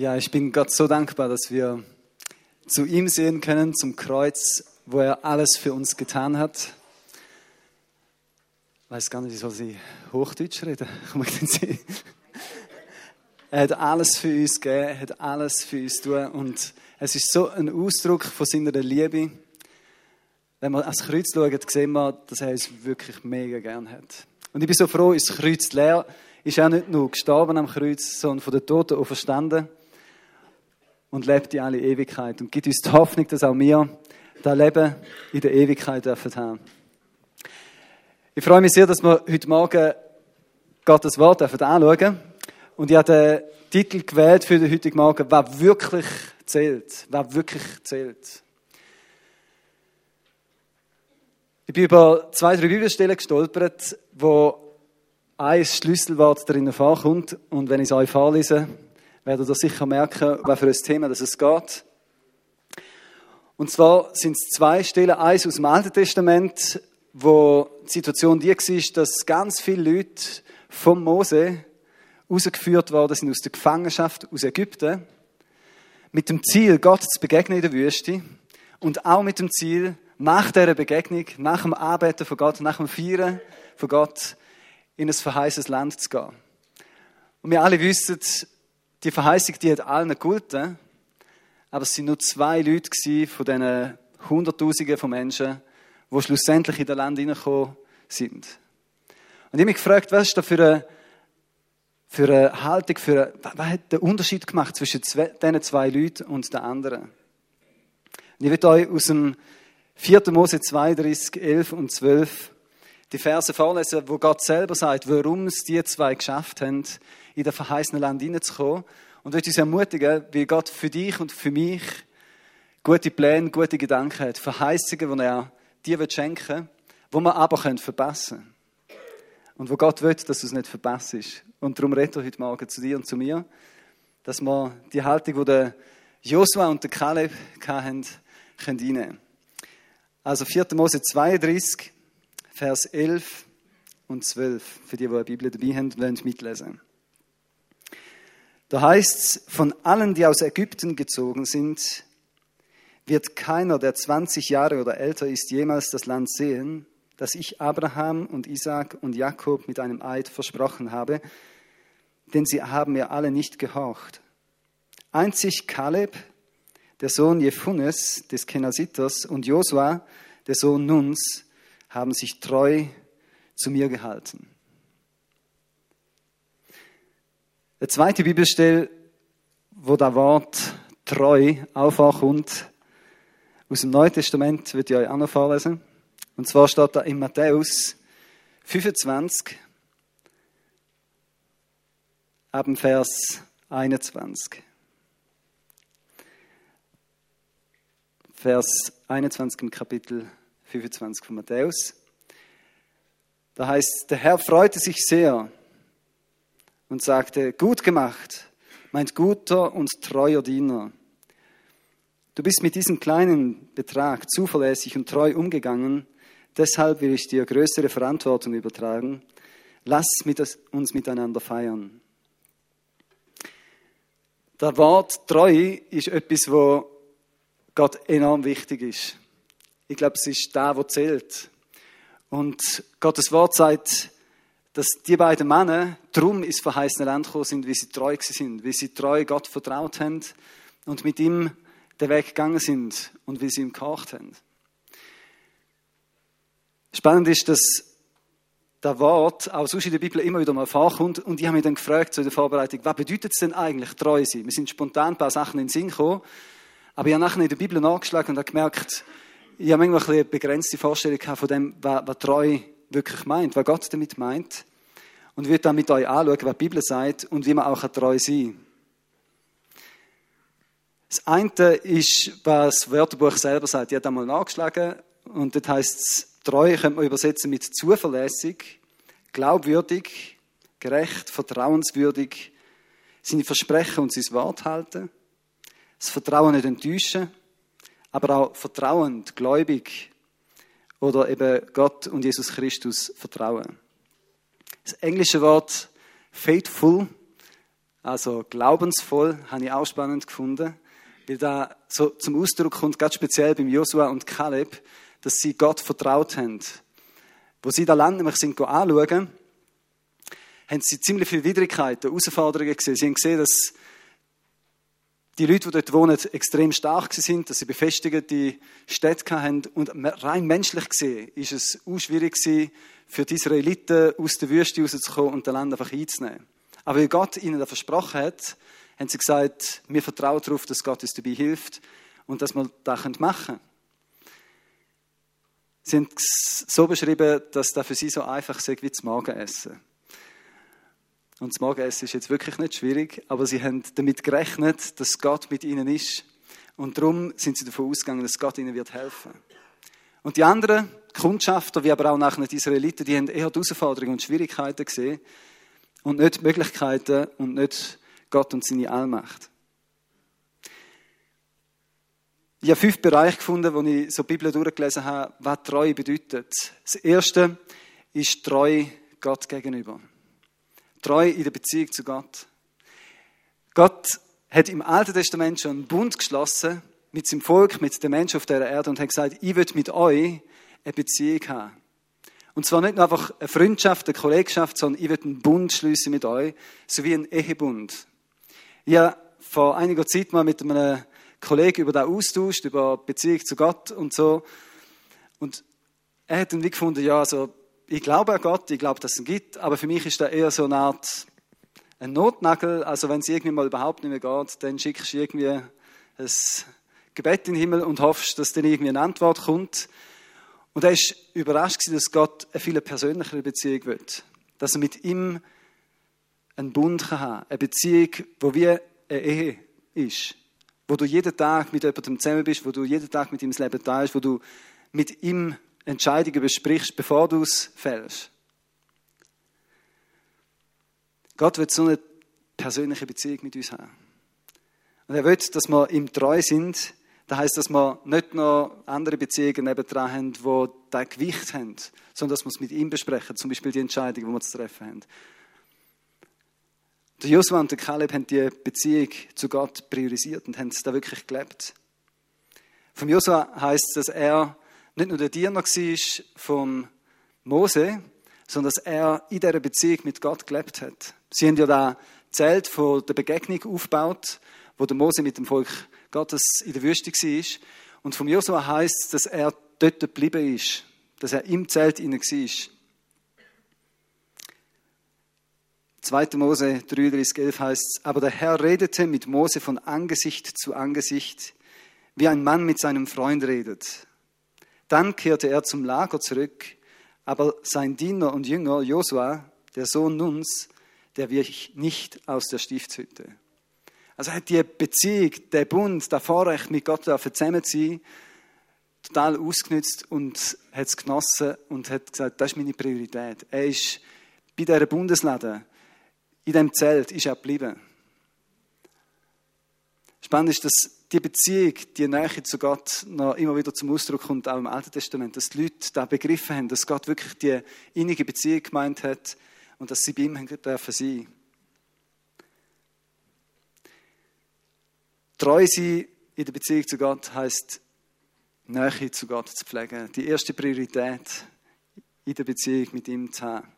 Ja, ich bin Gott so dankbar, dass wir zu ihm sehen können, zum Kreuz, wo er alles für uns getan hat. Ich weiß gar nicht, wie soll sie Hochdeutsch reden? Er hat alles für uns gegeben, er hat alles für uns tun und es ist so ein Ausdruck von seiner Liebe. Wenn wir ans Kreuz schauen, sehen wir, dass er uns wirklich mega gern hat. Und ich bin so froh, ist das Kreuz leer, ist er nicht nur gestorben am Kreuz, sondern von den Toten auch verstanden und lebt in alle Ewigkeit und gibt uns die Hoffnung, dass auch wir das Leben in der Ewigkeit dürfen haben. Ich freue mich sehr, dass wir heute Morgen Gottes Wort anschauen dürfen. Und ich habe den Titel gewählt für den heutigen Morgen, wer wirklich zählt. Wer wirklich zählt. Ich bin über zwei, drei Bibelstellen gestolpert, wo ein Schlüsselwort darin vorkommt. Und wenn ich es euch vorlese, werdet ihr sicher merken, was für ein Thema das es geht. Und zwar sind es zwei Stellen, eins aus dem Alten Testament, wo die Situation die war, dass ganz viele Leute vom Mose rausgeführt worden sind aus der Gefangenschaft aus Ägypten, mit dem Ziel, Gott zu begegnen in der Wüste und auch mit dem Ziel, nach dieser Begegnung, nach dem Arbeiten von Gott, nach dem Feiern von Gott, in ein verheißes Land zu gehen. Und wir alle wissen, die Verheißung, die hat allen gegolten, aber es sind nur zwei Leute von diesen Hunderttausenden von Menschen, die schlussendlich in das Land hineingekommen sind. Und ich habe mich gefragt, was ist da für eine, für eine Haltung, für eine, was hat den Unterschied gemacht zwischen diesen zwei Leuten und den anderen? Und ich will euch aus dem 4. Mose 32, 11 und 12 die Verse vorlesen, wo Gott selber sagt, warum es die zwei geschafft haben, in das verheißene Land hineinzukommen. Und will uns ermutigen, wie Gott für dich und für mich gute Pläne, gute Gedanken hat, Verheißungen, die er dir schenken will, die wir aber verpassen können. Und wo Gott will, dass du es nicht verpasst. Und darum redet er heute Morgen zu dir und zu mir, dass wir die Haltung, die Joshua und der Kaleb hatten, können Also 4. Mose 32, Vers 11 und 12, für die, die eine Bibel dabei haben, wollen mitlesen. Da heißt es, von allen, die aus Ägypten gezogen sind, wird keiner, der 20 Jahre oder älter ist, jemals das Land sehen, das ich Abraham und Isaac und Jakob mit einem Eid versprochen habe, denn sie haben mir alle nicht gehorcht. Einzig Kaleb, der Sohn Jephunes des Kenasiters und Josua, der Sohn Nuns, haben sich treu zu mir gehalten. Der zweite Bibelstelle, wo das Wort treu aufkommt, aus dem Neuen Testament, wird ich euch auch noch vorlesen. Und zwar steht da in Matthäus 25, ab dem Vers 21. Vers 21 im Kapitel 25 von Matthäus. Da heißt, der Herr freute sich sehr und sagte, gut gemacht, mein guter und treuer Diener. Du bist mit diesem kleinen Betrag zuverlässig und treu umgegangen, deshalb will ich dir größere Verantwortung übertragen. Lass uns miteinander feiern. Das Wort treu ist etwas, wo Gott enorm wichtig ist. Ich glaube, es ist da, wo zählt. Und Gottes Wort sagt, dass die beiden Männer drum ins verheißene Land gekommen sind, wie sie treu sind, wie sie treu Gott vertraut haben und mit ihm den Weg gegangen sind und wie sie ihm gehorcht haben. Spannend ist, dass das Wort auch sonst in der Bibel immer wieder mal vorkommt und ich habe mich dann gefragt zu der Vorbereitung, was bedeutet es denn eigentlich treu sein? Wir sind spontan ein paar Sachen in den Sinn gekommen, aber ich habe nachher in der Bibel nachgeschlagen und habe gemerkt, ich habe manchmal eine begrenzte Vorstellung von dem, was, was treu wirklich meint, was Gott damit meint. Und werde dann mit euch anschauen, was die Bibel sagt und wie man auch treu sein kann. Das eine ist, was das Wörterbuch selber sagt. Ich habe einmal nachgeschlagen und das heißt, treu könnte man übersetzen mit zuverlässig, glaubwürdig, gerecht, vertrauenswürdig, seine Versprechen und sein Wort halten, das Vertrauen nicht enttäuschen, aber auch vertrauend, gläubig oder eben Gott und Jesus Christus vertrauen. Das englische Wort faithful also glaubensvoll, habe ich auch spannend gefunden, weil da so zum Ausdruck kommt, ganz speziell beim Josua und Kaleb, dass sie Gott vertraut haben. Wo sie das Land nämlich sind anschauen, haben sie ziemlich viele Widrigkeiten, Herausforderungen gesehen. Sie haben gesehen, dass die Leute, die dort wohnen, extrem stark sind, dass sie befestigte Städte hatten. Und rein menschlich gesehen ist es auch schwierig für die Israeliten aus der Wüste rauszukommen und das Land einfach einzunehmen. Aber weil Gott ihnen das versprochen hat, haben sie gesagt, wir vertrauen darauf, dass Gott uns dabei hilft und dass wir das machen können. Sie haben es so beschrieben, dass das für sie so einfach ist wie das Morgenessen. Und das Morgenessen ist jetzt wirklich nicht schwierig, aber sie haben damit gerechnet, dass Gott mit ihnen ist. Und darum sind sie davon ausgegangen, dass Gott ihnen wird helfen. Und die anderen Kundschafter, wie aber auch nachher die Israeliten, die haben eher die Herausforderungen und Schwierigkeiten gesehen und nicht die Möglichkeiten und nicht Gott und seine Allmacht. Ich habe fünf Bereiche gefunden, wo ich so die Bibel durchgelesen habe, was Treue bedeutet. Das erste ist Treue Gott gegenüber. Treu in der Beziehung zu Gott. Gott hat im Alten Testament schon einen Bund geschlossen mit seinem Volk, mit den Menschen auf der Erde und hat gesagt, ich will mit euch eine Beziehung haben. Und zwar nicht nur einfach eine Freundschaft, eine Kollegschaft, sondern ich will einen Bund schließen mit euch, so wie ein Ehebund. Ich habe vor einiger Zeit mal mit einem Kollegen über das austauscht, über Beziehung zu Gott und so. Und er hat dann wie gefunden, ja, also ich glaube an Gott, ich glaube, dass es ihn gibt, aber für mich ist das eher so eine Art ein Notnagel. Also wenn es irgendwie mal überhaupt nicht mehr geht, dann schickst du irgendwie ein Gebet in den Himmel und hoffst, dass dann irgendwie eine Antwort kommt. Und er ist überrascht dass Gott eine viel persönlichere Beziehung will. Dass er mit ihm einen Bund kann haben Eine Beziehung, wo wie eine Ehe ist. Wo du jeden Tag mit jemandem zusammen bist, wo du jeden Tag mit ihm das Leben teilst, wo du mit ihm Entscheidungen besprichst, bevor du es fällst. Gott wird so eine persönliche Beziehung mit uns haben. Und er will, dass wir ihm treu sind. Das heißt, dass wir nicht noch andere Beziehungen nebendran haben, die das Gewicht haben, sondern dass wir es mit ihm besprechen, zum Beispiel die Entscheidung, die wir zu treffen haben. Der Joshua und der Kaleb haben die Beziehung zu Gott priorisiert und haben es da wirklich gelebt. Vom Joshua heißt, dass er nicht nur der Diener war von Mose, sondern dass er in dieser Beziehung mit Gott gelebt hat. Sie haben ja da Zelt von der Begegnung aufgebaut, wo der Mose mit dem Volk Gottes in der Wüste war. Und vom Josua heißt dass er dort geblieben ist, dass er im Zelt inne war. 2. Mose 33,11 heißt es, aber der Herr redete mit Mose von Angesicht zu Angesicht, wie ein Mann mit seinem Freund redet. Dann kehrte er zum Lager zurück, aber sein Diener und Jünger Josua, der Sohn Nuns, der wich nicht aus der Stiftshütte. Also hat die Beziehung, der Bund, der Vorrecht mit Gott zusammen zu sein, total ausgenutzt und hat es genossen und hat gesagt, das ist meine Priorität. Er ist bei dieser Bundeslade, in dem Zelt, ist er geblieben. Spannend ist, dass die Beziehung, die Nähe zu Gott noch immer wieder zum Ausdruck kommt, auch im Alten Testament, dass die Leute da begriffen haben, dass Gott wirklich die innige Beziehung gemeint hat und dass sie bei ihm dürfen sein. Treu sein in der Beziehung zu Gott heißt Nähe zu Gott zu pflegen. Die erste Priorität in der Beziehung mit ihm zu haben.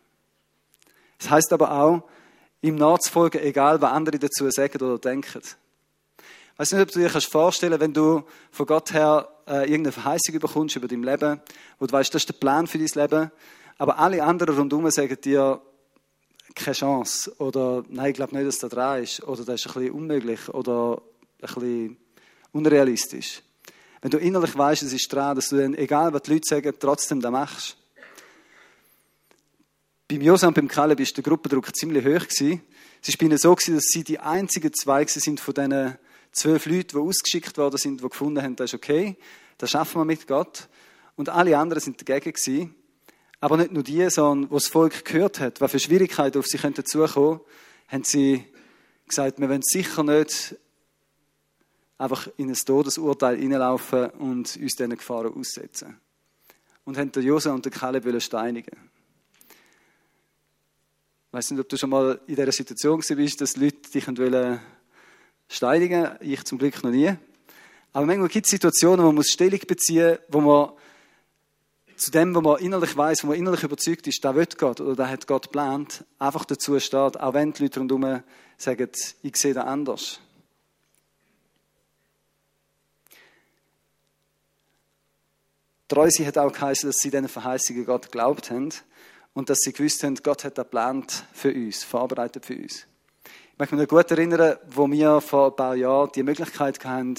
Es heißt aber auch, ihm nachzufolgen, egal was andere dazu sagen oder denken. Ich weiß nicht, ob du dir vorstellen kannst, wenn du von Gott her äh, irgendeine Verheißung bekommst über dein Leben, wo du weißt, das ist der Plan für dein Leben, aber alle anderen rundherum sagen dir, keine Chance oder nein, ich glaube nicht, dass das dran ist oder das ist ein bisschen unmöglich oder ein bisschen unrealistisch. Wenn du innerlich weißt, es ist dran, dass du dann, egal was die Leute sagen, trotzdem das machst. Beim Josa und beim Kaleb war der Gruppendruck ziemlich hoch. Es war bei ihnen so, dass sie die einzigen zwei sind von diesen zwölf Leute, die ausgeschickt worden sind, die gefunden haben, das ist okay, das schaffen wir mit Gott. Und alle anderen sind dagegen gewesen. Aber nicht nur die, sondern wo das Volk gehört hat, was für Schwierigkeiten auf sie könnten zukommen, haben sie gesagt, wir wollen sicher nicht einfach in ein Todesurteil hineinlaufen und uns diesen Gefahren aussetzen. Und haben der Jose und der Kaleb steinigen. Ich weiß nicht, ob du schon mal in dieser Situation bist, dass Leute dich wollen steinigen Ich zum Glück noch nie. Aber manchmal gibt es Situationen, wo man muss Stellung beziehen wo man zu dem, wo man innerlich weiß, wo man innerlich überzeugt ist, da wird Gott oder da hat Gott geplant, einfach dazu steht, auch wenn die Leute rundherum sagen, ich sehe das anders. Treu sie hat auch geheißen, dass sie diesen Verheißungen Gott geglaubt haben und dass sie gewusst haben, Gott hat das geplant für uns, vorbereitet für uns. Ich möchte mich noch gut erinnern, wo wir vor ein paar Jahren die Möglichkeit hatten,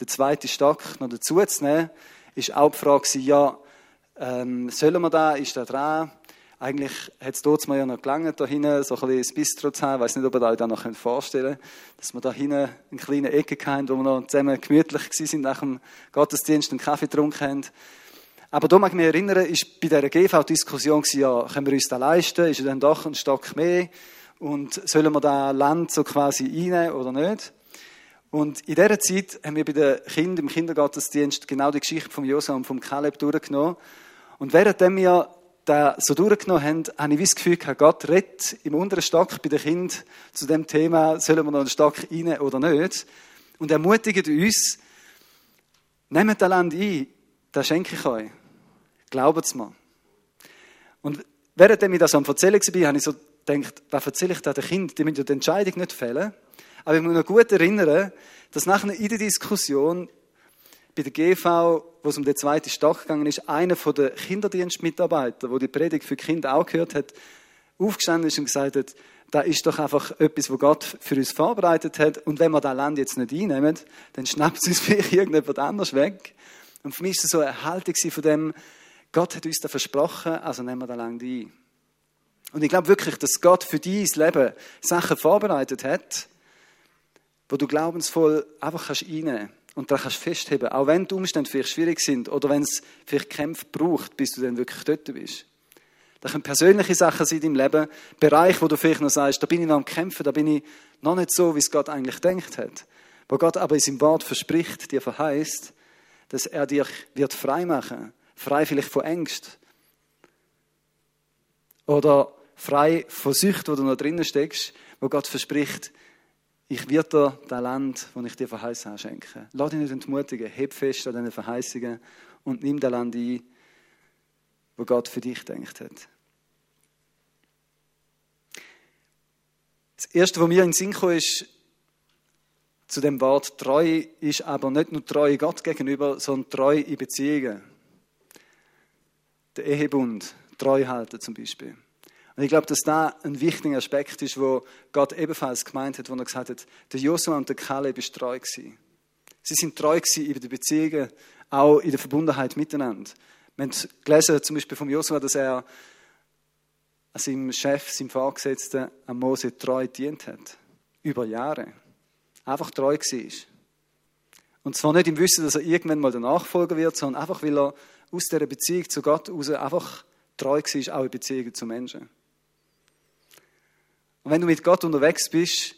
den zweiten Stock noch dazu zu nehmen, ist auch die Frage, ja, ähm, sollen wir da, ist da dran? Eigentlich hat es dort mal ja noch gelangt, da hinten so ein bisschen das Bistro zu haben. Ich weiß nicht, ob ihr euch das noch vorstellen könnt, dass wir da hinten eine kleine Ecke hatten, wo wir noch zusammen gemütlich waren nach dem Gottesdienst einen Kaffee getrunken haben. Aber da mag ich mich erinnern, ist bei dieser GV-Diskussion ja, können wir uns das leisten? Ist es dann doch ein Stock mehr? Und sollen wir da Land so quasi rein oder nicht? Und in dieser Zeit haben wir bei den Kindern im Kindergottesdienst genau die Geschichte von Josua und vom Kaleb durchgenommen. Und währenddem wir da so durchgenommen haben, habe ich das Gefühl gehabt, Gott redet im unteren Stock bei den Kindern zu dem Thema, sollen wir noch einen Stock rein oder nicht? Und ermutigt uns, nehmt das Land ein, das schenke ich euch. Glaubt es mir. Und während ich das am Erzählen war, habe ich so gedacht, was erzähle ich da den Kindern? Die müssen ja die Entscheidung nicht fällen. Aber ich muss mich noch gut erinnern, dass nachher in der Diskussion bei der GV, wo es um den zweiten Stock gegangen ist, einer von den Kinderdienstmitarbeitern, der die Predigt für Kinder auch gehört hat, aufgestanden ist und gesagt hat, da ist doch einfach etwas, was Gott für uns vorbereitet hat. Und wenn wir das Land jetzt nicht einnehmen, dann schnappt es uns vielleicht irgendjemand anders weg. Und für mich war es so eine Haltung von dem, Gott hat uns das versprochen, also nehmen wir das Land ein. Und ich glaube wirklich, dass Gott für dein Leben Sachen vorbereitet hat, wo du glaubensvoll einfach kannst reinnehmen und da kannst festheben, auch wenn die Umstände vielleicht schwierig sind oder wenn es vielleicht Kämpfe braucht, bis du dann wirklich dort bist. Das können persönliche Sachen sein in deinem Leben, Bereich, wo du vielleicht noch sagst, da bin ich noch am Kämpfen, da bin ich noch nicht so, wie es Gott eigentlich denkt hat. Wo Gott aber in seinem Wort verspricht, dir verheißt, dass er dich wird frei machen, frei vielleicht von Ängst oder frei von Sucht, wo du noch drinnen steckst, wo Gott verspricht, ich werde dir das Land, das ich dir verheißen habe, schenken. Lass dich nicht entmutigen, heb fest an diesen Verheißungen und nimm das Land ein, wo Gott für dich denkt hat. Das Erste, was mir in den Sinn kam, ist, zu dem Wort treu ist aber nicht nur treu Gott gegenüber, sondern treu in Beziehungen. Der Ehebund, treu halten zum Beispiel. Und ich glaube, dass da ein wichtiger Aspekt ist, wo Gott ebenfalls gemeint hat, wo er gesagt hat, der Josua und der Kaleb ist treu gewesen. Sie sind treu gewesen in den Beziehungen, auch in der Verbundenheit miteinander. Wir haben gelesen, zum Beispiel vom Josua, dass er seinem Chef, seinem Vorgesetzten, an Mose treu dient hat. Über Jahre. Einfach treu war. Und zwar nicht im Wissen, dass er irgendwann mal der Nachfolger wird, sondern einfach, weil er aus dieser Beziehung zu Gott heraus einfach treu war, auch in Beziehungen zu Menschen. Und wenn du mit Gott unterwegs bist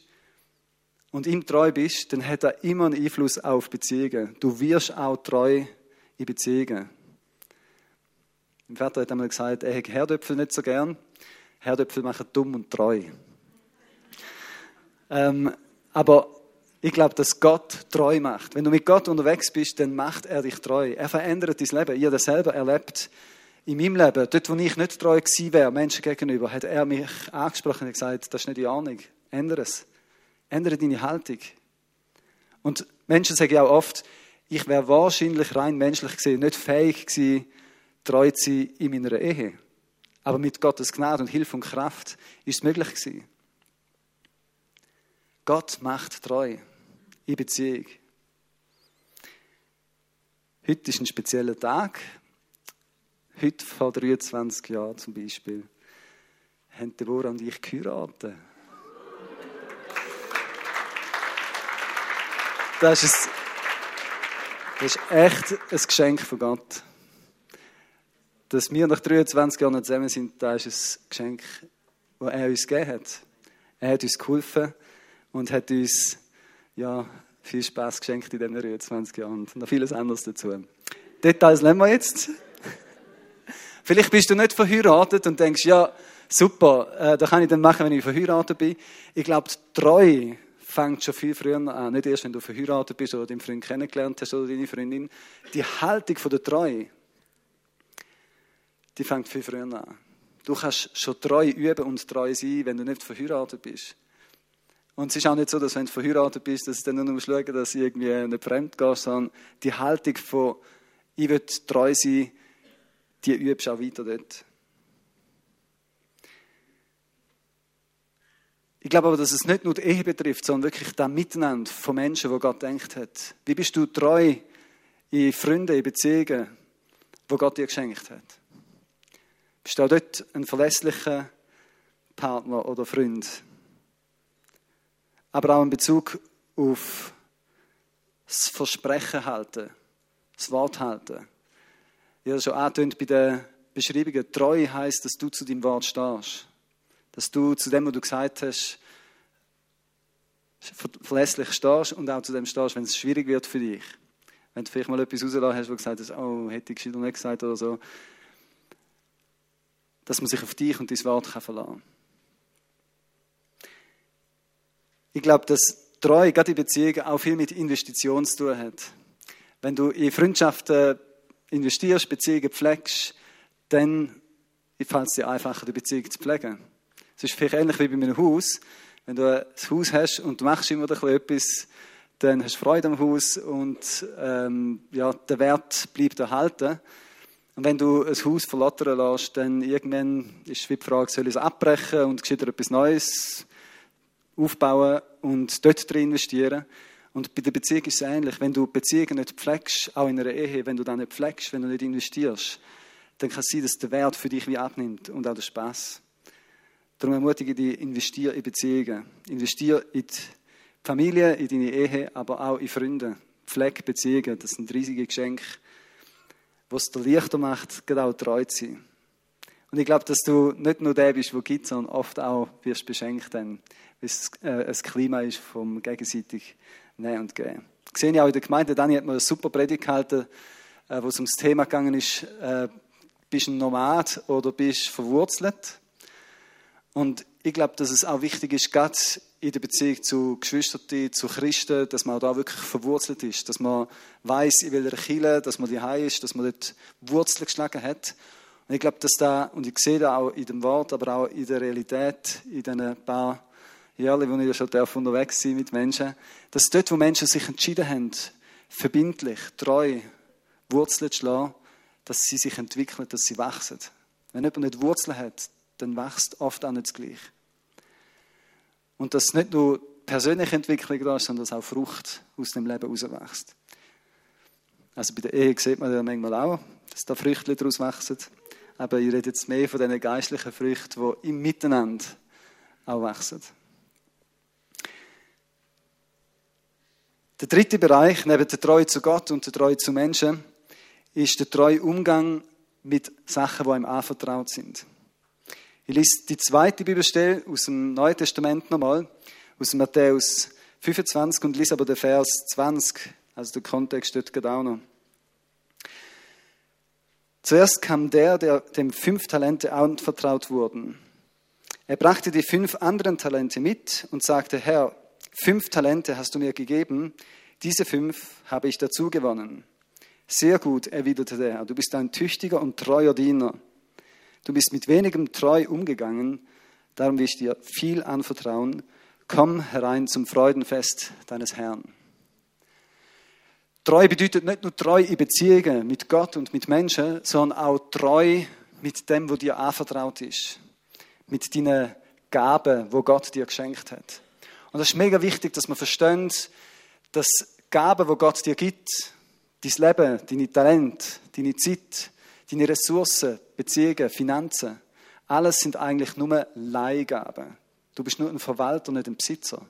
und ihm treu bist, dann hat er immer einen Einfluss auf Beziehungen. Du wirst auch treu in Beziehungen. Mein Vater hat einmal gesagt, er hätte Herdöpfel nicht so gern. Herdöpfel machen dumm und treu. Ähm, aber ich glaube, dass Gott treu macht. Wenn du mit Gott unterwegs bist, dann macht er dich treu. Er verändert dein Leben. Ihr das selber erlebt in meinem Leben, dort, wo ich nicht treu gewesen wäre, Menschen gegenüber, hat er mich angesprochen und gesagt, das ist nicht die Ahnung. Ändere es. Ändere deine Haltung. Und Menschen sagen auch oft, ich wäre wahrscheinlich rein menschlich gesehen nicht fähig gewesen, treu zu sein in meiner Ehe. Aber mit Gottes Gnade und Hilfe und Kraft ist es möglich gewesen. Gott macht treu in Beziehung. Heute ist ein spezieller Tag. Heute vor 23 Jahren zum Beispiel haben Deborah und ich geheiratet. Das ist, ein, das ist echt ein Geschenk von Gott. Dass wir nach 23 Jahren zusammen sind, das ist ein Geschenk, das er uns gegeben hat. Er hat uns geholfen und hat uns ja, viel Spaß geschenkt in diesen 23 Jahren und noch vieles anderes dazu. Details nehmen wir jetzt. Vielleicht bist du nicht verheiratet und denkst, ja, Super, äh, das kann ich dann machen, wenn ich verheiratet bin. Ich glaube, die Treue fängt schon viel früher an. Nicht erst, wenn du verheiratet bist oder deinen Freund kennengelernt hast oder deine Freundin. Die Haltung von der Treue, die fängt viel früher an. Du kannst schon treu üben und treu sein, wenn du nicht verheiratet bist. Und es ist auch nicht so, dass wenn du verheiratet bist, dass du dann nur musst schauen, dass du irgendwie nicht fremd gehst, sondern die Haltung von, ich will treu sein, die übst auch weiter dort. Ich glaube aber, dass es nicht nur die Ehe betrifft, sondern wirklich das Miteinander von Menschen, wo Gott denkt hat. Wie bist du treu in Freunden, in Beziehungen, wo Gott dir geschenkt hat? Bist du auch dort ein verlässlicher Partner oder Freund? Aber auch in Bezug auf das Versprechen halten, das Wort halten. Habe schon angetönt bei den Beschreibungen. Treu heißt, dass du zu deinem Wort stehst. Dass du zu dem, was du gesagt hast, verlässlich stehst und auch zu dem stehst, wenn es schwierig wird für dich. Wenn du vielleicht mal etwas rausgelassen hast, wo du gesagt hast, oh, hätte ich noch nicht gesagt oder so. Dass man sich auf dich und dein Wort kann verlassen kann. Ich glaube, dass Treue, gerade in Beziehungen, auch viel mit Investitionen zu tun hat. Wenn du in Freundschaften investierst, Beziehungen pflegst, dann fällt es dir einfacher, die Beziehung zu pflegen. Es ist vielleicht ähnlich wie bei einem Haus. Wenn du ein Haus hast und du machst immer etwas, dann hast du Freude am Haus und ähm, ja, der Wert bleibt erhalten. Und wenn du ein Haus verlottern lässt, dann irgendwann ist die Frage, soll ich es abbrechen und etwas Neues aufbauen und dort drin investieren. Und bei der Beziehung ist es ähnlich. Wenn du Beziehungen nicht pflegst, auch in einer Ehe, wenn du dann nicht pflegst, wenn du nicht investierst, dann kann es sein, dass der Wert für dich wie abnimmt und auch der Spaß. Darum ermutige ich dich, investiere in Beziehungen. Investiere in die Familie, in deine Ehe, aber auch in Freunde. Pflege Beziehungen. Das sind riesige Geschenke, was dir leichter macht, genau treu zu sein. Und ich glaube, dass du nicht nur der bist, der gibt, sondern oft auch wirst beschenkt, dann, weil es äh, ein Klima ist vom gegenseitig Nehmen und Geben. Ich sehe ja auch in der Gemeinde, Dani hat mal eine super Predigt gehalten, äh, wo es ums Thema gegangen ist, äh, bist du ein Nomad oder bist du verwurzelt? Und ich glaube, dass es auch wichtig ist, gerade in der Beziehung zu Geschwistern, zu Christen, dass man da wirklich verwurzelt ist, dass man weiß, in welcher Kirche, dass man die ist, dass man dort Wurzeln geschlagen hat. Und ich glaube, dass da, und ich sehe da auch in dem Wort, aber auch in der Realität, in diesen paar Jahren, wo ich ja schon darf unterwegs sein mit Menschen, dass dort, wo Menschen sich entschieden haben, verbindlich, treu, Wurzeln zu schlagen, dass sie sich entwickeln, dass sie wachsen. Wenn jemand nicht Wurzeln hat, dann wächst oft auch nicht gleich. Und dass nicht nur persönliche Entwicklung da ist, sondern dass auch Frucht aus dem Leben herauswächst. Also bei der Ehe sieht man ja manchmal auch, dass da Früchte daraus wachsen. Aber ich rede jetzt mehr von diesen geistlichen Früchten, die im Miteinander auch wachsen. Der dritte Bereich, neben der Treue zu Gott und der Treue zu Menschen, ist der treue Umgang mit Sachen, die einem anvertraut sind. Ich lese die zweite Bibelstelle aus dem Neuen Testament nochmal, aus Matthäus 25 und lese aber den Vers 20, also der Kontext steht gerade auch noch. Zuerst kam der, der dem fünf Talente anvertraut wurden. Er brachte die fünf anderen Talente mit und sagte, Herr, fünf Talente hast du mir gegeben, diese fünf habe ich dazu gewonnen. Sehr gut, erwiderte der Herr, du bist ein tüchtiger und treuer Diener. Du bist mit wenigem treu umgegangen, darum will ich dir viel anvertrauen. Komm herein zum Freudenfest deines Herrn. Treu bedeutet nicht nur treu in Beziehungen mit Gott und mit Menschen, sondern auch treu mit dem, was dir anvertraut ist. Mit deinen Gaben, wo Gott dir geschenkt hat. Und das ist mega wichtig, dass man versteht, dass Gaben, wo Gott dir gibt, dein Leben, deine Talente, deine Zeit, deine Ressourcen, Beziehungen, Finanzen, alles sind eigentlich nur Leihgaben. Du bist nur ein Verwalter, nicht ein Besitzer.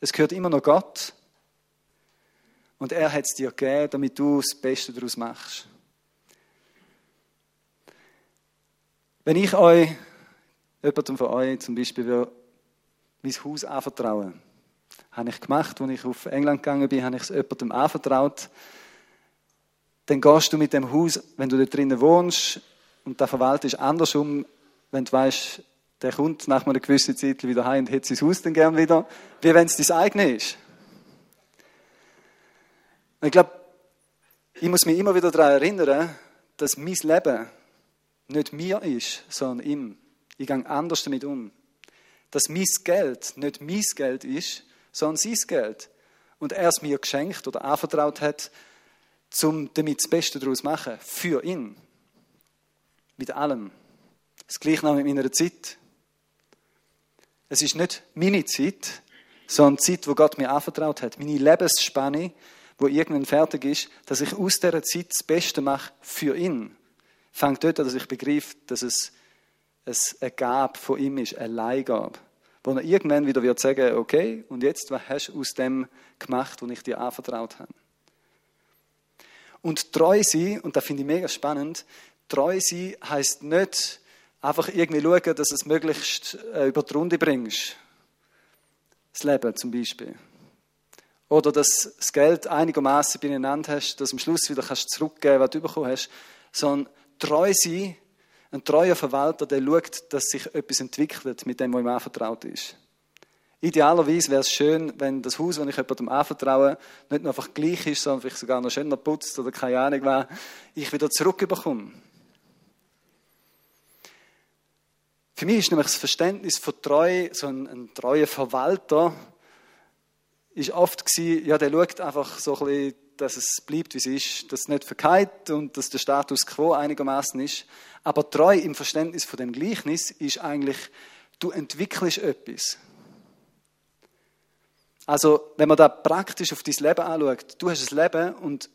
Es gehört immer noch Gott. Und er hat es dir gegeben, damit du das Beste daraus machst. Wenn ich euch, jemandem von euch zum Beispiel, mein Haus anvertrauen, habe ich gemacht, als ich auf England gegangen bin, habe ich es jemandem anvertraut, dann gehst du mit dem Haus, wenn du da drinnen wohnst, und der Verwalter ist andersrum, wenn du weißt, der kommt nach einer gewissen Zeit wieder heim und hat sein Haus dann gern wieder, wie wenn es dein eigene ist. Und ich glaube, ich muss mich immer wieder daran erinnern, dass mein Leben nicht mir ist, sondern ihm. Ich gehe anders damit um. Dass mein Geld nicht mein Geld ist, sondern sein Geld. Und er es mir geschenkt oder anvertraut hat, um damit das Beste daraus zu machen. Für ihn. Mit allem. Das gleiche noch mit meiner Zeit. Es ist nicht meine Zeit, sondern die Zeit, wo Gott mir anvertraut hat. Meine Lebensspanne, wo irgendwann fertig ist, dass ich aus dieser Zeit das Beste mache für ihn. Fängt dort an, dass ich begreife, dass es eine Gabe von ihm ist, eine Leihgabe. Wo er irgendwann wieder wird sagen, okay, und jetzt, was hast du aus dem gemacht, was ich dir anvertraut habe? Und treu sein, und das finde ich mega spannend, treu sein heisst nicht einfach irgendwie schauen, dass du es möglichst äh, über die Runde bringst. Das Leben zum Beispiel. Oder dass das Geld einigermaßen beieinander hast, dass du am Schluss wieder kannst zurückgeben was du bekommen hast. Sondern treu sein, ein treuer Verwalter, der schaut, dass sich etwas entwickelt mit dem, was ihm anvertraut ist. Idealerweise wäre es schön, wenn das Haus, das ich jemandem anvertraue, nicht nur einfach gleich ist, sondern vielleicht sogar noch schöner putzt oder keine Ahnung was, ich wieder zurückbekomme. Für mich ist nämlich das Verständnis von treu, so ein, ein treuer Verwalter, ist oft gewesen, ja, der schaut einfach so ein bisschen, dass es bleibt, wie es ist, dass es nicht verkehrt und dass der Status quo einigermaßen ist. Aber treu im Verständnis von dem Gleichnis ist eigentlich, du entwickelst etwas. Also, wenn man da praktisch auf dein Leben anschaut, du hast ein Leben und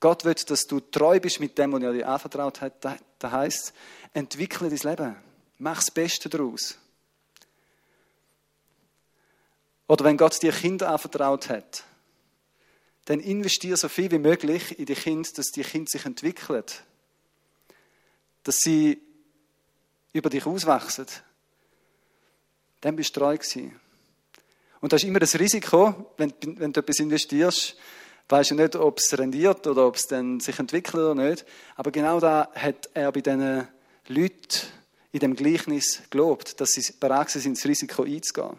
Gott will, dass du treu bist mit dem, was er dir anvertraut hat. Das heißt, entwickle dein Leben. Mach das Beste daraus. Oder wenn Gott dir Kinder anvertraut hat, dann investiere so viel wie möglich in die Kinder, dass die Kinder sich entwickeln. Dass sie über dich auswachsen. Dann bist du treu gewesen. Und das ist immer das Risiko, wenn, wenn du etwas investierst, weißt du nicht, ob es rendiert oder ob es dann sich entwickelt oder nicht. Aber genau da hat er bei diesen Leuten in dem Gleichnis gelobt, dass sie bereit sind, das Risiko einzugehen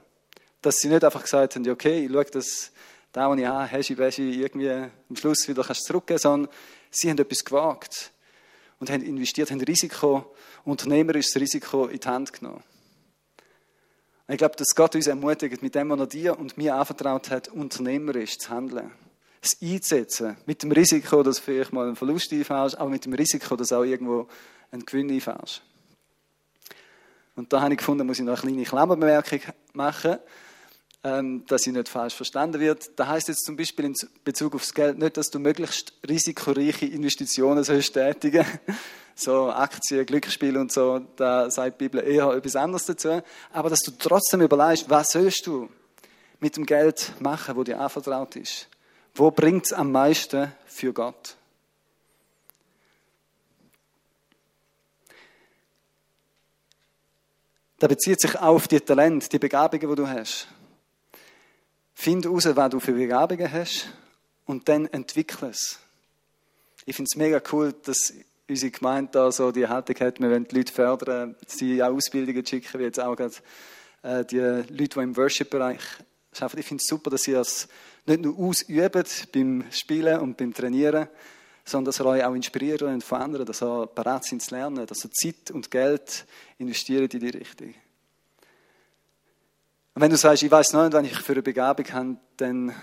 dass sie nicht einfach gesagt haben, okay, ich schaue, dass da, was ich habe, Heschi, Beschi, irgendwie am Schluss wieder kannst zurückgeben sondern sie haben etwas gewagt und haben investiert, haben Risiko, unternehmerisches Risiko in die Hand genommen. Und ich glaube, dass Gott uns ermutigt, mit dem, was er dir und mir anvertraut hat, unternehmerisch zu handeln. Es einzusetzen, mit dem Risiko, dass vielleicht mal einen Verlust einfährst, aber mit dem Risiko, dass auch irgendwo einen Gewinn einfährst. Und da habe ich gefunden, muss ich noch eine kleine Klammerbemerkung machen dass sie nicht falsch verstanden wird. Da heißt jetzt zum Beispiel in Bezug aufs Geld nicht, dass du möglichst risikoreiche Investitionen sollst tätigen so Aktien, Glücksspiel und so, da sagt die Bibel eher etwas anderes dazu. Aber dass du trotzdem überlegst, was sollst du mit dem Geld machen, wo dir anvertraut ist? Wo bringt es am meisten für Gott? Da bezieht sich auf die Talente, die Begabungen, die du hast. Find heraus, was du für Begabungen hast und dann entwickle es. Ich finde es mega cool, dass unsere Gemeinde da so die Haltung hat, wir wollen die Leute fördern, sie auch Ausbildungen schicken, wie jetzt auch gerade äh, die Leute, die im Worship-Bereich arbeiten. Ich finde es super, dass sie das nicht nur ausüben beim Spielen und beim Trainieren, sondern dass ihr euch auch inspirieren und von anderen, dass ihr bereit sind zu lernen, dass ihr Zeit und Geld investiert in die Richtung. Und wenn du sagst, ich weiß noch nicht, wenn ich für eine Begabung habe, dann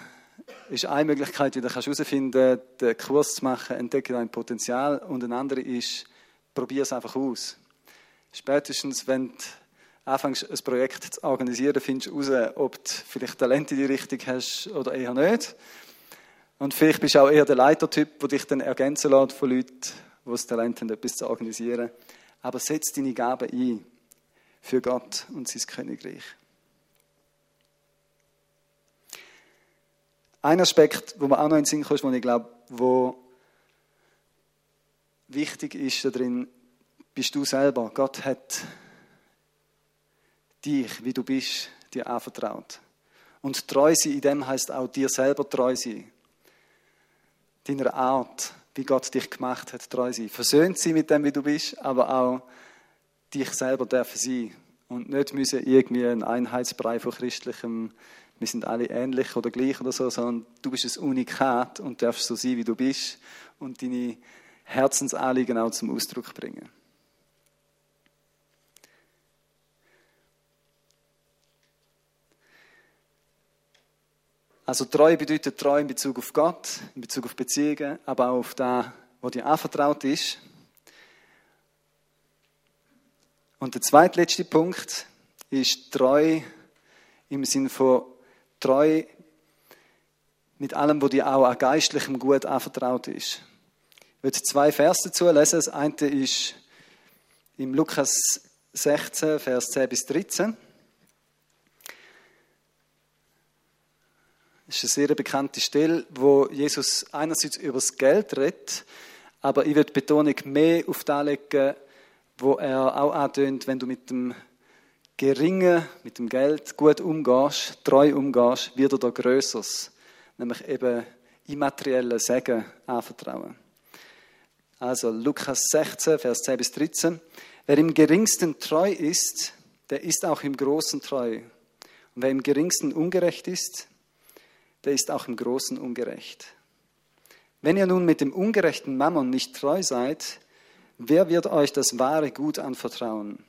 ist eine Möglichkeit, wie du herausfinden kannst, den Kurs zu machen, entdecke dein Potenzial. Und eine andere ist, probiere es einfach aus. Spätestens, wenn du anfängst, ein Projekt zu organisieren, findest du heraus, ob du vielleicht Talente in die Richtung hast oder eher nicht. Und vielleicht bist du auch eher der Leitertyp, der dich dann ergänzen lässt von Leuten, die das Talent haben, etwas zu organisieren. Aber setz deine Gaben ein für Gott und sein Königreich. Ein Aspekt, wo man auch noch in den Sinn kommt, wo ich glaube, wo wichtig ist da drin, bist du selber. Gott hat dich, wie du bist, dir anvertraut. Und treu sein in dem heißt auch dir selber treu sein. Deiner Art, wie Gott dich gemacht hat, treu sein. Versöhnt sein mit dem, wie du bist, aber auch dich selber dürfen sein und nicht müssen irgendwie ein Einheitsbrei von christlichem, wir sind alle ähnlich oder gleich oder so, sondern du bist ein Unikat und darfst so sein, wie du bist und deine Herzensanliegen auch zum Ausdruck bringen. Also treu bedeutet treu in Bezug auf Gott, in Bezug auf Beziehungen, aber auch auf das, was dir anvertraut ist. Und der zweitletzte Punkt ist treu im Sinne von treu mit allem, was dir auch an geistlichem Gut anvertraut ist. Ich will zwei Verse dazu lesen. Das eine ist im Lukas 16, Vers 10 bis 13. Das ist eine sehr bekannte Stelle, wo Jesus einerseits über das Geld redet, aber ich würde Betonung mehr auf das legen, wo er auch antönt, wenn du mit dem Geringen, mit dem Geld gut umgehst, treu umgehst, wird er da Größeres, nämlich eben immaterielle Segen anvertrauen. Also Lukas 16, Vers 10 bis 13. Wer im geringsten treu ist, der ist auch im Großen treu. Und wer im geringsten ungerecht ist, der ist auch im Großen ungerecht. Wenn ihr nun mit dem ungerechten Mammon nicht treu seid, Wer wird euch das wahre Gut anvertrauen?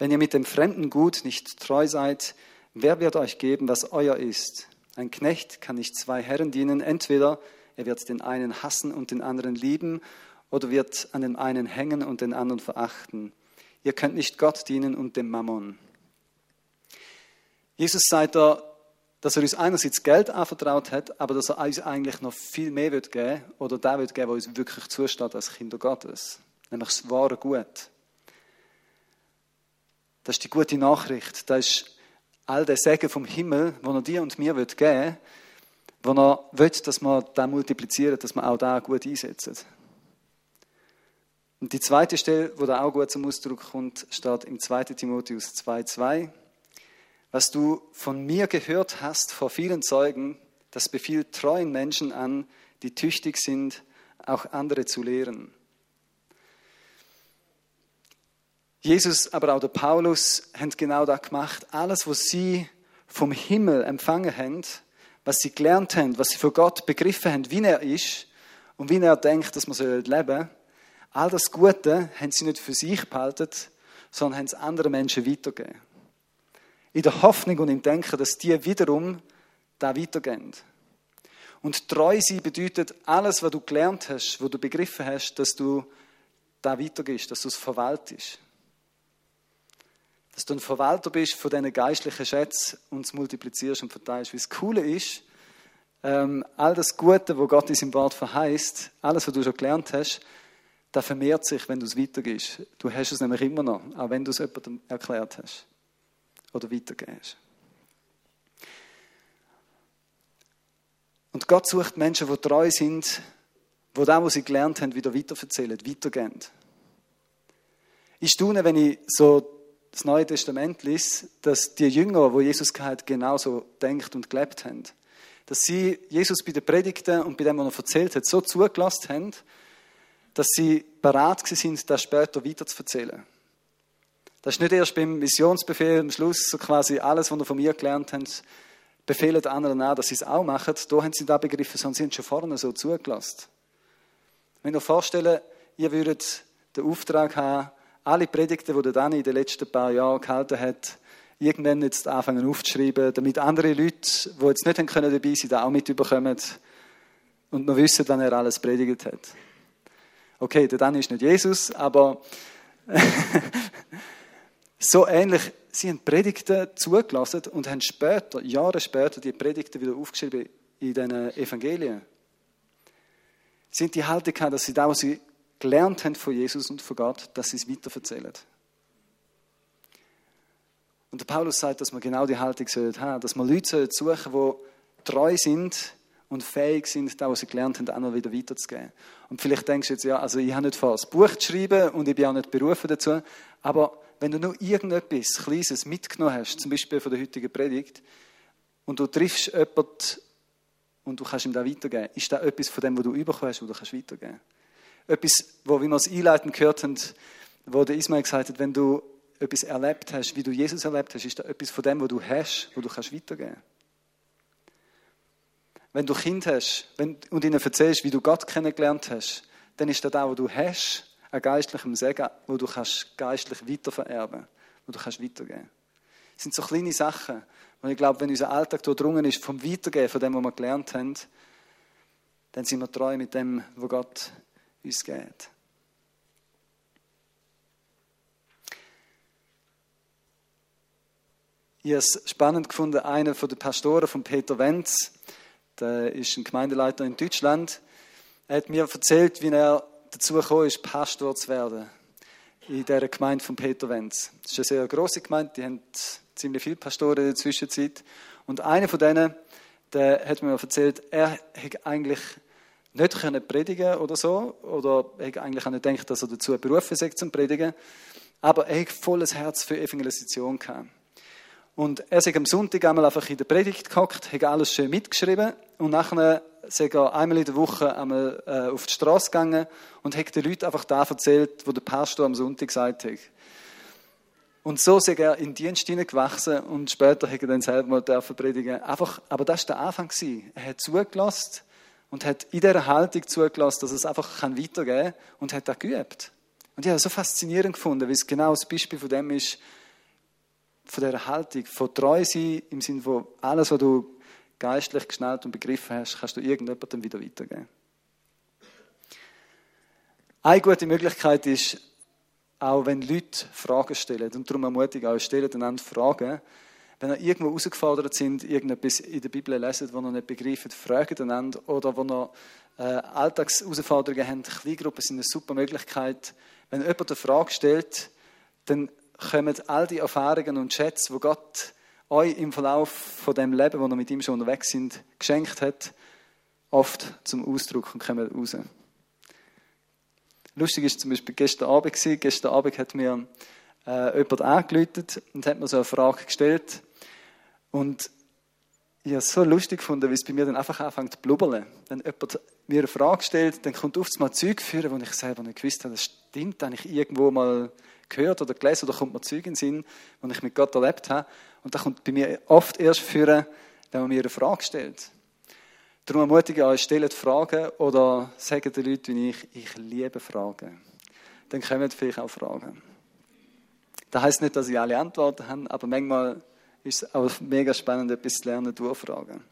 Wenn ihr mit dem fremden Gut nicht treu seid, wer wird euch geben, was euer ist? Ein Knecht kann nicht zwei Herren dienen. Entweder er wird den einen hassen und den anderen lieben, oder wird an dem einen hängen und den anderen verachten. Ihr könnt nicht Gott dienen und dem Mammon. Jesus sagt da, dass er uns einerseits Geld anvertraut hat, aber dass er uns eigentlich noch viel mehr wird geben oder da wird geben, was uns wirklich zusteht als Kinder Gottes, nämlich das wahre Gut. Das ist die gute Nachricht. Das ist all der Segen vom Himmel, den er dir und mir wird geben, wo er will, dass wir da multiplizieren, dass wir auch da gut einsetzen. Und die zweite Stelle, wo da auch gut zum Ausdruck kommt, steht im 2. Timotheus 2,2. Was du von mir gehört hast vor vielen Zeugen, das befiehlt treuen Menschen an, die tüchtig sind, auch andere zu lehren. Jesus, aber auch der Paulus haben genau das gemacht. Alles, was sie vom Himmel empfangen haben, was sie gelernt haben, was sie von Gott begriffen haben, wie er ist und wie er denkt, dass man leben soll, all das Gute haben sie nicht für sich behalten, sondern haben es anderen Menschen weitergegeben in der Hoffnung und im Denken, dass die wiederum da weitergehen. Und treu sein bedeutet, alles, was du gelernt hast, was du begriffen hast, dass du da weitergehst, dass du es verwaltest. Dass du ein Verwalter bist von diesen geistlichen Schätzen und es multiplizierst und verteilst. Wie das Coole ist, ähm, all das Gute, wo Gott in seinem Wort verheißt, alles, was du schon gelernt hast, das vermehrt sich, wenn du es weitergehst. Du hast es nämlich immer noch, auch wenn du es jemandem erklärt hast oder weitergehst. Und Gott sucht Menschen, die treu sind, die das, was sie gelernt haben, wieder weiterverzählen, weitergehen. Ich staune, wenn ich so das Neue Testament lese, dass die Jünger, wo Jesus hat, genauso denkt und gelebt haben. Dass sie Jesus bei den Predigten und bei dem, was er erzählt hat, so zugelassen haben, dass sie bereit sind, das später weiterzuerzählen. Das ist nicht erst beim Missionsbefehl am Schluss so quasi alles, was ihr von mir gelernt habt, befehlen anderen an, dass sie es auch machen. Da haben sie da begriffen, sondern sie haben schon vorne so zugelassen. Wenn ihr euch vorstellen, ihr würdet den Auftrag haben, alle Predigten, die der Dani in den letzten paar Jahren gehalten hat, irgendwann jetzt anfangen aufzuschreiben, damit andere Leute, die jetzt nicht dabei sein können, da auch mitbekommen und noch wissen, wann er alles predigt hat. Okay, der Dani ist nicht Jesus, aber So ähnlich, sie haben Predigten zugelassen und haben später, Jahre später, die Predigten wieder aufgeschrieben in den Evangelien. Sie haben die Haltung gehabt, dass sie da, was sie gelernt haben von Jesus und von Gott, dass sie es weiterverzählen. Und der Paulus sagt, dass wir genau die Haltung haben sollen, dass wir Leute suchen sollen, die treu sind und fähig sind, das, was sie gelernt haben, auch noch wieder weiterzugeben. Und vielleicht denkst du jetzt, ja, also ich habe nicht vor, ein Buch zu schreiben und ich bin auch nicht berufen dazu, aber wenn du nur irgendetwas Kleines mitgenommen hast, zum Beispiel von der heutigen Predigt, und du triffst jemanden und du kannst ihm da weitergeben, ist das etwas von dem, was du bekommen hast, was du kannst weitergeben Etwas, wo, wie wir es einleitend gehört haben, wo der Ismail gesagt hat, wenn du etwas erlebt hast, wie du Jesus erlebt hast, ist da etwas von dem, was du hast, wo du kannst weitergeben kannst. Wenn du Kind hast wenn, und ihnen erzählst, wie du Gott kennengelernt hast, dann ist das auch, was du hast, ein geistlichem Segen, wo du kannst geistlich weitervererben, wo du kannst weitergeben. Das sind so kleine Sachen, und ich glaube, wenn unser Alltag durchdrungen ist vom Weitergeben, von dem, was wir gelernt haben, dann sind wir treu mit dem, was Gott uns gibt. Ich habe es spannend gefunden, einer der Pastoren von Peter Wenz, der ist ein Gemeindeleiter in Deutschland, er hat mir erzählt, wie er dazu gekommen ist, Pastor zu werden in dieser Gemeinde von Peter Wenz. Das ist eine sehr große Gemeinde, die haben ziemlich viele Pastoren in der Zwischenzeit. Und einer von denen, der hat mir erzählt, er hätte eigentlich nicht können predigen oder so, oder er hätte eigentlich auch nicht gedacht, dass er dazu berufen sei zum Predigen, aber er hat volles Herz für Evangelisation gehabt. Und er ist am Sonntag einmal einfach in der Predigt gehockt, hat alles schön mitgeschrieben und nachher ist er einmal in der Woche einmal äh, auf die Straße gegangen und hat den Leuten einfach da erzählt, wo der Pastor am Sonntag gesagt hat. Und so ist er in Dienst hineingewachsen und später hat er dann selber mal predigen Einfach, aber das war der Anfang. Er hat zugelassen und hat in dieser Haltung zugelassen, dass es einfach weitergehen kann und hat das geübt. Und ich habe es so faszinierend gefunden, weil es genau das Beispiel von dem ist, von dieser Haltung, von treu sein, im Sinne von alles, was du geistlich geschnallt und begriffen hast, kannst du irgendjemandem wieder weitergeben. Eine gute Möglichkeit ist, auch wenn Leute Fragen stellen, und darum ermutige ich euch, stellt einander Fragen. Wenn ihr irgendwo herausgefordert sind, irgendetwas in der Bibel lesen, wo ihr nicht begreift, fragt einander. Oder wo ihr äh, Alltagsherausforderungen habt, Kleingruppen sind eine super Möglichkeit. Wenn jemand eine Frage stellt, dann kommen all die Erfahrungen und Schätze, die Gott euch im Verlauf von dem Leben, wo ihr mit ihm schon unterwegs sind, geschenkt hat, oft zum Ausdruck und kommen raus. Lustig ist zum Beispiel gestern Abend gewesen. Gestern Abend hat mir äh, jemand angeläutet und hat mir so eine Frage gestellt. Und ich habe es so lustig gefunden, wie es bei mir dann einfach anfängt zu blubbern. Wenn jemand mir eine Frage stellt, dann kommt oft mal Zeug führen, wo ich selber nicht gewusst habe, das stimmt, habe ich irgendwo mal gehört oder gelesen oder kommt mir Zeug in den Sinn, die ich mit Gott erlebt habe. Und das kommt bei mir oft erst führen, wenn man mir eine Frage stellt. Darum ermutige ich euch, stellt Fragen oder sagt den Leuten wie ich, ich liebe Fragen. Dann kommen vielleicht auch Fragen. Das heißt nicht, dass ich alle Antworten habe, aber manchmal ist es auch mega spannend, etwas zu lernen durch Fragen.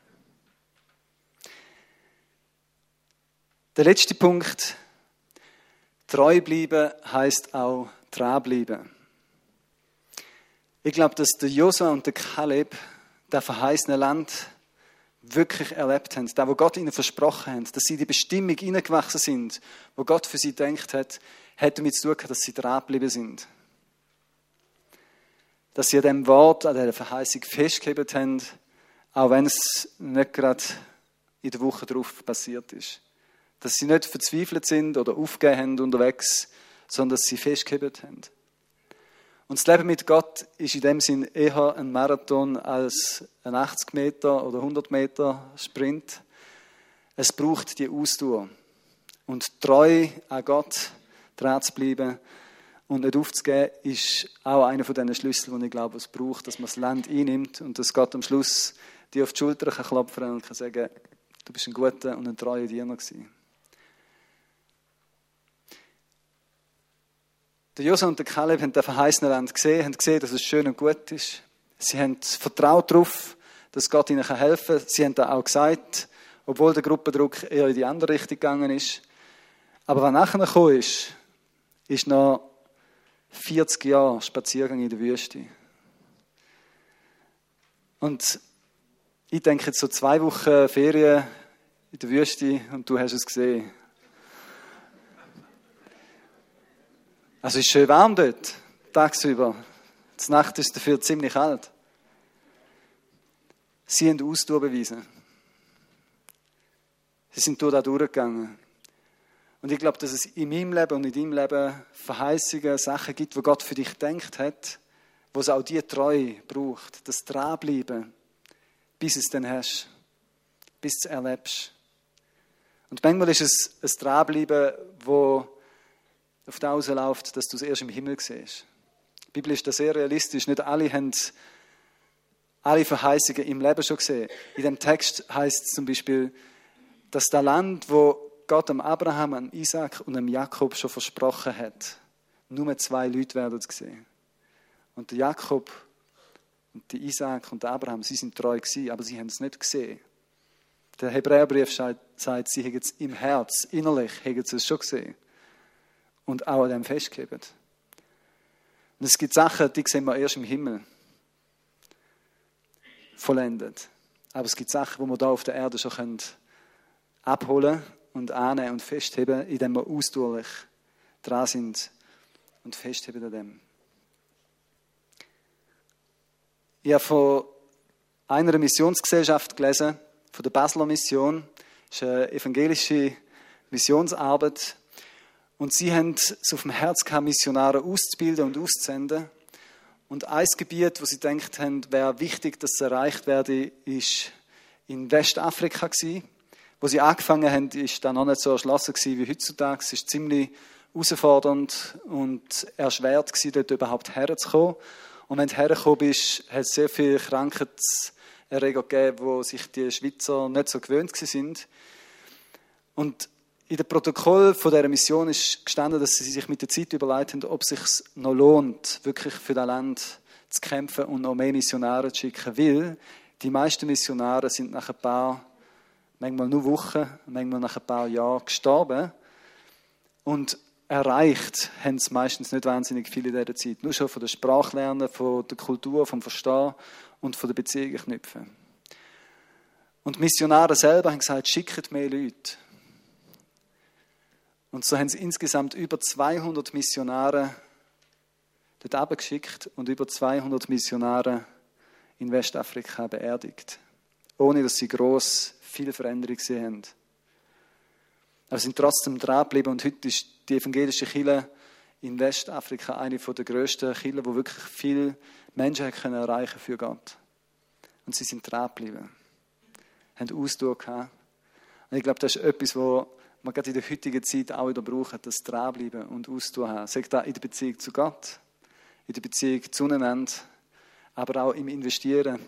Der letzte Punkt, treu bleiben heißt auch dranbleiben. Ich glaube, dass der Josua und der Kaleb das verheißene Land wirklich erlebt haben, da wo Gott ihnen versprochen hat, dass sie die Bestimmung hineingewachsen sind, wo Gott für sie denkt hat, hat damit zu tun dass sie dranbleiben sind. Dass an dem Wort, an der Verheißung festgehalten haben, auch wenn es nicht gerade in der Woche darauf passiert ist. Dass sie nicht verzweifelt sind oder aufgegeben haben unterwegs, sondern dass sie festgehalten haben. Und das Leben mit Gott ist in dem Sinn eher ein Marathon als ein 80 Meter oder 100 Meter Sprint. Es braucht die Ausdauer. Und treu an Gott dran zu bleiben und nicht aufzugeben, ist auch einer von diesen Schlüsseln, die ich glaube, es braucht, dass man das Land einnimmt und dass Gott am Schluss dir auf die Schulter klopfen kann und kann sagen, du bist ein guter und ein treuer Diener gewesen. Der Josua und der Kaleb haben das verheißene Land gesehen, haben gesehen, dass es schön und gut ist. Sie haben vertraut darauf, dass Gott ihnen helfen kann. Sie haben da auch gesagt, obwohl der Gruppendruck eher in die andere Richtung gegangen ist. Aber was nachher gekommen ist, ist noch 40 Jahre Spaziergang in der Wüste. Und ich denke jetzt so zwei Wochen Ferien in der Wüste und du hast es gesehen. Also es ist schön warm dort, tagsüber. Die Nacht ist dafür ziemlich kalt. Sie haben Ausdauer bewiesen. Sie sind durch da durchgegangen. Und ich glaube, dass es in meinem Leben und in deinem Leben Verheißungen, Sachen gibt, wo Gott für dich denkt hat, wo es auch die Treue braucht, das Dranbleiben, bis es dann hast, bis du es erlebst. Und manchmal ist es ein Dranbleiben, wo auf das rausläuft, dass du es erst im Himmel siehst. Bibel ist da sehr realistisch. Nicht alle haben alle Verheißungen im Leben schon gesehen. In dem Text heißt es zum Beispiel, dass das Land, wo Gott dem Abraham, dem Isaac und dem Jakob schon versprochen hat, nur zwei Leute werden es sehen. Und der Jakob und der Isaac und der Abraham, sie sind treu gewesen, aber sie haben es nicht gesehen. Der Hebräerbrief sagt, sie haben es im Herz, innerlich, haben sie es schon gesehen. Und auch an dem festgeklebt. Und es gibt Sachen, die sehen wir erst im Himmel. Vollendet. Aber es gibt Sachen, die wir hier auf der Erde schon können abholen und annehmen und festheben, indem wir ausdauerlich dran sind und festheben an dem. Ich habe von einer Missionsgesellschaft gelesen, von der Basler Mission. Das ist eine evangelische Missionsarbeit. Und sie haben es auf dem Herz gehabt, Missionare auszubilden und auszusenden. Und ein Gebiet, wo sie gedacht haben, wäre wichtig, dass es erreicht werde, ist in Westafrika gewesen. Wo sie angefangen haben, ist dann noch nicht so erschlossen wie heutzutage. Es ist ziemlich herausfordernd und erschwert gewesen, dort überhaupt herzukommen. Und wenn du hergekommen bist, hat es sehr viele Krankheitserreger gegeben, wo sich die Schweizer nicht so gewöhnt sind. Und in dem Protokoll von dieser Mission ist gestanden, dass sie sich mit der Zeit überlegt haben, ob es sich noch lohnt, wirklich für das Land zu kämpfen und noch mehr Missionare zu schicken. Weil die meisten Missionare sind nach ein paar, manchmal nur Wochen, manchmal nach ein paar Jahren gestorben. Und erreicht haben es meistens nicht wahnsinnig viel in dieser Zeit. Nur schon von der Sprachlernen, von der Kultur, vom Verstehen und von der Beziehungen knüpfen. Und die Missionare selber haben gesagt, schickt mehr Leute. Und so haben sie insgesamt über 200 Missionare dort abgeschickt und über 200 Missionare in Westafrika beerdigt. Ohne dass sie groß viel Veränderung gesehen haben. Aber sie sind trotzdem dran geblieben und heute ist die evangelische Kirche in Westafrika eine der grössten Kirchen, wo wirklich viele Menschen können erreichen für Gott. Und sie sind dran geblieben. Haben Ausdauer gehabt. Und ich glaube, das ist etwas, was man gerade in der heutigen Zeit auch wieder braucht, das Dranbleiben und Ausdauer haben. Sagt da in der Beziehung zu Gott, in der Beziehung zueinander, aber auch im Investieren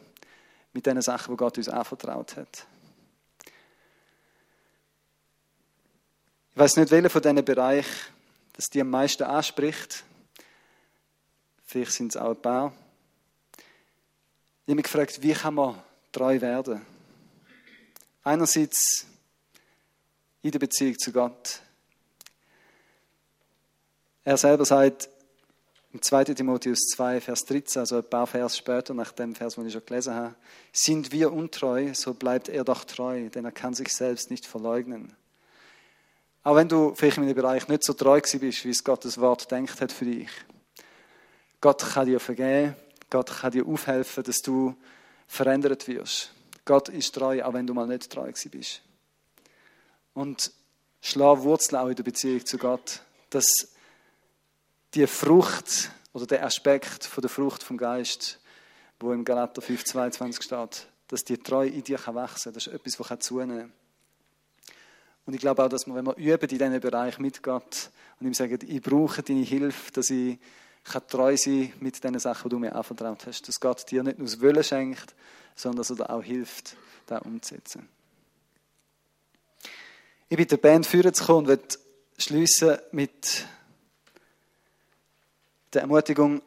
mit den Sachen, die Gott uns anvertraut hat. Weiß nicht, welcher von diesen Bereichen das die am meisten anspricht. Vielleicht sind es auch ein paar. Ich habe mich gefragt, wie kann man treu werden? Einerseits in der Beziehung zu Gott. Er selber sagt im 2. Timotheus 2, Vers 13, also ein paar Vers später, nach dem Vers, den ich schon gelesen habe, sind wir untreu, so bleibt er doch treu, denn er kann sich selbst nicht verleugnen. Auch wenn du vielleicht in einem Bereich nicht so treu bist, wie es Gottes Wort denkt hat für dich. Gott kann dir vergeben, Gott kann dir aufhelfen, dass du verändert wirst. Gott ist treu, auch wenn du mal nicht treu bist. Und schlag Wurzeln auch in der Beziehung zu Gott, dass die Frucht oder der Aspekt von der Frucht vom Geist, wo im Galater 5, 22 steht, dass die Treue in dir wachsen kann. Das ist etwas, das zunehmen kann. Und ich glaube auch, dass wir, wenn wir üben in diesem Bereich mit Gott und ihm sagen, ich brauche deine Hilfe, dass ich kann treu sein mit den Sachen, die du mir anvertraut hast, dass Gott dir nicht nur das Wollen schenkt, sondern dass er dir auch hilft, das umzusetzen. Ich bitte die Band führen zu kommen und möchte schliessen mit der Ermutigung,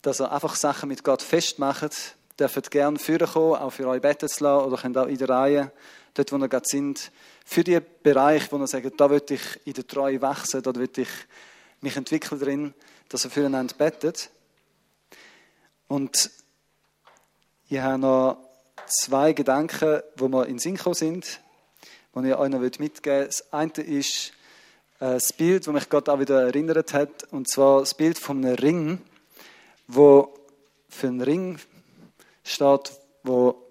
dass ihr einfach Sachen mit Gott festmacht. Dürft gerne führen kommen, auch für euch beten zu lassen oder könnt auch in der Reihe, dort wo ihr gerade sind, für die Bereich, wo ihr sagt, da will ich in der Treue wachsen, da will ich mich entwickeln drin, dass ihr füreinander betet. Und ich habe noch zwei Gedanken, wo wir in Synchro sind die ich euch noch mitgeben möchte. Das eine ist äh, das Bild, das mich Gott auch wieder erinnert hat, und zwar das Bild von einem Ring, wo für einen Ring steht, wo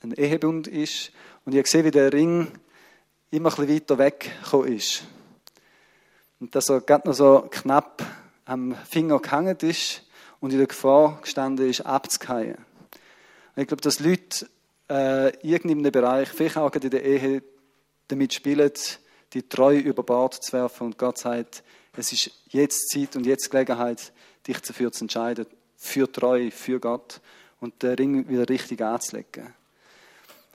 ein Ehebund ist. Und ich sehe, wie der Ring immer ein bisschen weiter weg ist. Und dass er gerade noch so knapp am Finger gehangen ist und in der Gefahr gestanden ist, abzugehen. ich glaube, dass Leute äh, in irgendeinem Bereich, vielleicht auch in der Ehe, damit spielen, die Treue über Bord zu werfen. Und Gott sagt, es ist jetzt Zeit und jetzt Gelegenheit, dich dafür zu entscheiden, für Treue, für Gott und den Ring wieder richtig anzulegen.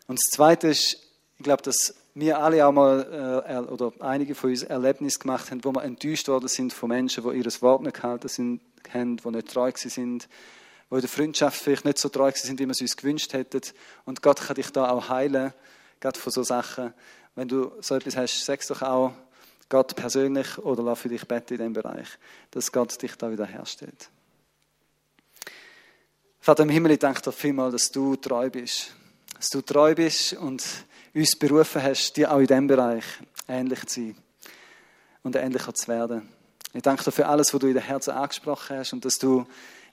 Und das Zweite ist, ich glaube, dass wir alle auch mal, äh, oder einige von uns Erlebnisse gemacht haben, wo wir enttäuscht worden sind von Menschen, die ihr Wort nicht gehalten sind, haben, die nicht treu sind, die in der Freundschaft vielleicht nicht so treu sind, wie wir es uns gewünscht hätten. Und Gott kann dich da auch heilen, gerade von so Sachen. Wenn du so etwas hast, sag doch auch Gott persönlich oder lass für dich beten in diesem Bereich, dass Gott dich da wieder herstellt. Vater im Himmel, ich danke dir vielmal, dass du treu bist. Dass du treu bist und uns berufen hast, dir auch in diesem Bereich ähnlich zu sein und ähnlicher zu werden. Ich danke dir für alles, was du in den Herzen angesprochen hast und dass du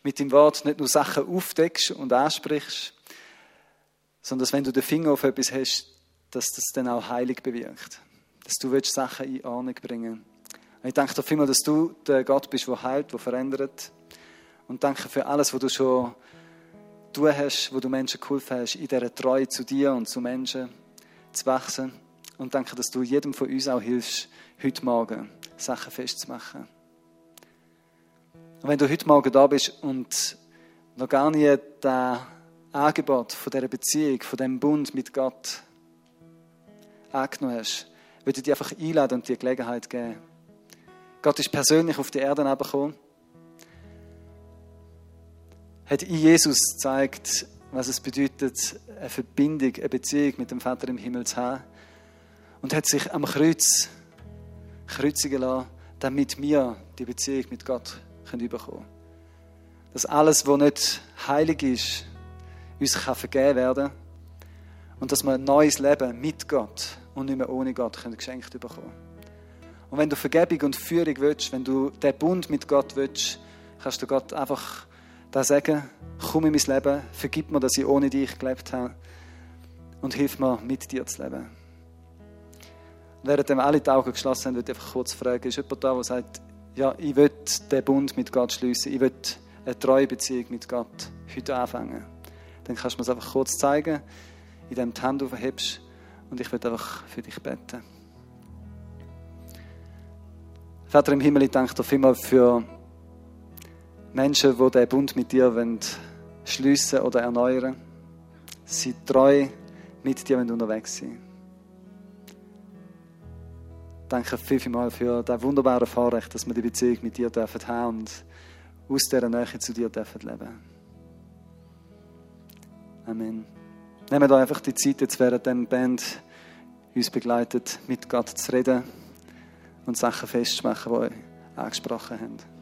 mit dem Wort nicht nur Sachen aufdeckst und ansprichst, sondern dass wenn du den Finger auf etwas hast, dass das dann auch heilig bewirkt. Dass du willst Sachen in Ordnung bringen Ich danke dir vielmals, dass du der Gott bist, der heilt, der verändert. Und danke für alles, was du schon tun hast, wo du Menschen geholfen hast, in dieser Treue zu dir und zu Menschen zu wachsen. Und danke, dass du jedem von uns auch hilfst, heute Morgen Sachen festzumachen. Und wenn du heute Morgen da bist und noch gar nie das Angebot von dieser Beziehung, von diesem Bund mit Gott angenommen hast, würde ich dich einfach einladen und dir Gelegenheit geben. Gott ist persönlich auf die Erde gekommen, hat Jesus gezeigt, was es bedeutet, eine Verbindung, eine Beziehung mit dem Vater im Himmel zu haben. Und hat sich am Kreuz kreuzigen lassen, damit wir die Beziehung mit Gott können bekommen können. Dass alles, was nicht heilig ist, uns kann vergeben werden und dass wir ein neues Leben mit Gott und nicht mehr ohne Gott können geschenkt bekommen. Und wenn du Vergebung und Führung willst, wenn du den Bund mit Gott willst, kannst du Gott einfach da sagen, komm in mein Leben, vergib mir, dass ich ohne dich gelebt habe und hilf mir, mit dir zu leben. Während alle die Augen geschlossen haben, würde ich einfach kurz fragen, ist jemand da, der sagt, ja, ich will den Bund mit Gott schließen, ich will eine treue Beziehung mit Gott heute anfangen. Dann kannst du mir es einfach kurz zeigen, indem du die Hand aufhebst und ich will einfach für dich beten. Vater im Himmel, ich danke dir vielmals für Menschen, die diesen Bund mit dir schliessen oder erneuern. Sie treu mit dir unterwegs sind. Danke vielmals für das wunderbare Vorrecht, dass wir die Beziehung mit dir dürfen haben und aus dieser Nähe zu dir dürfen leben. Amen. Nehmen wir einfach die Zeit, jetzt während die Band uns begleitet, mit Gott zu reden und Sachen festzumachen, die wir angesprochen haben.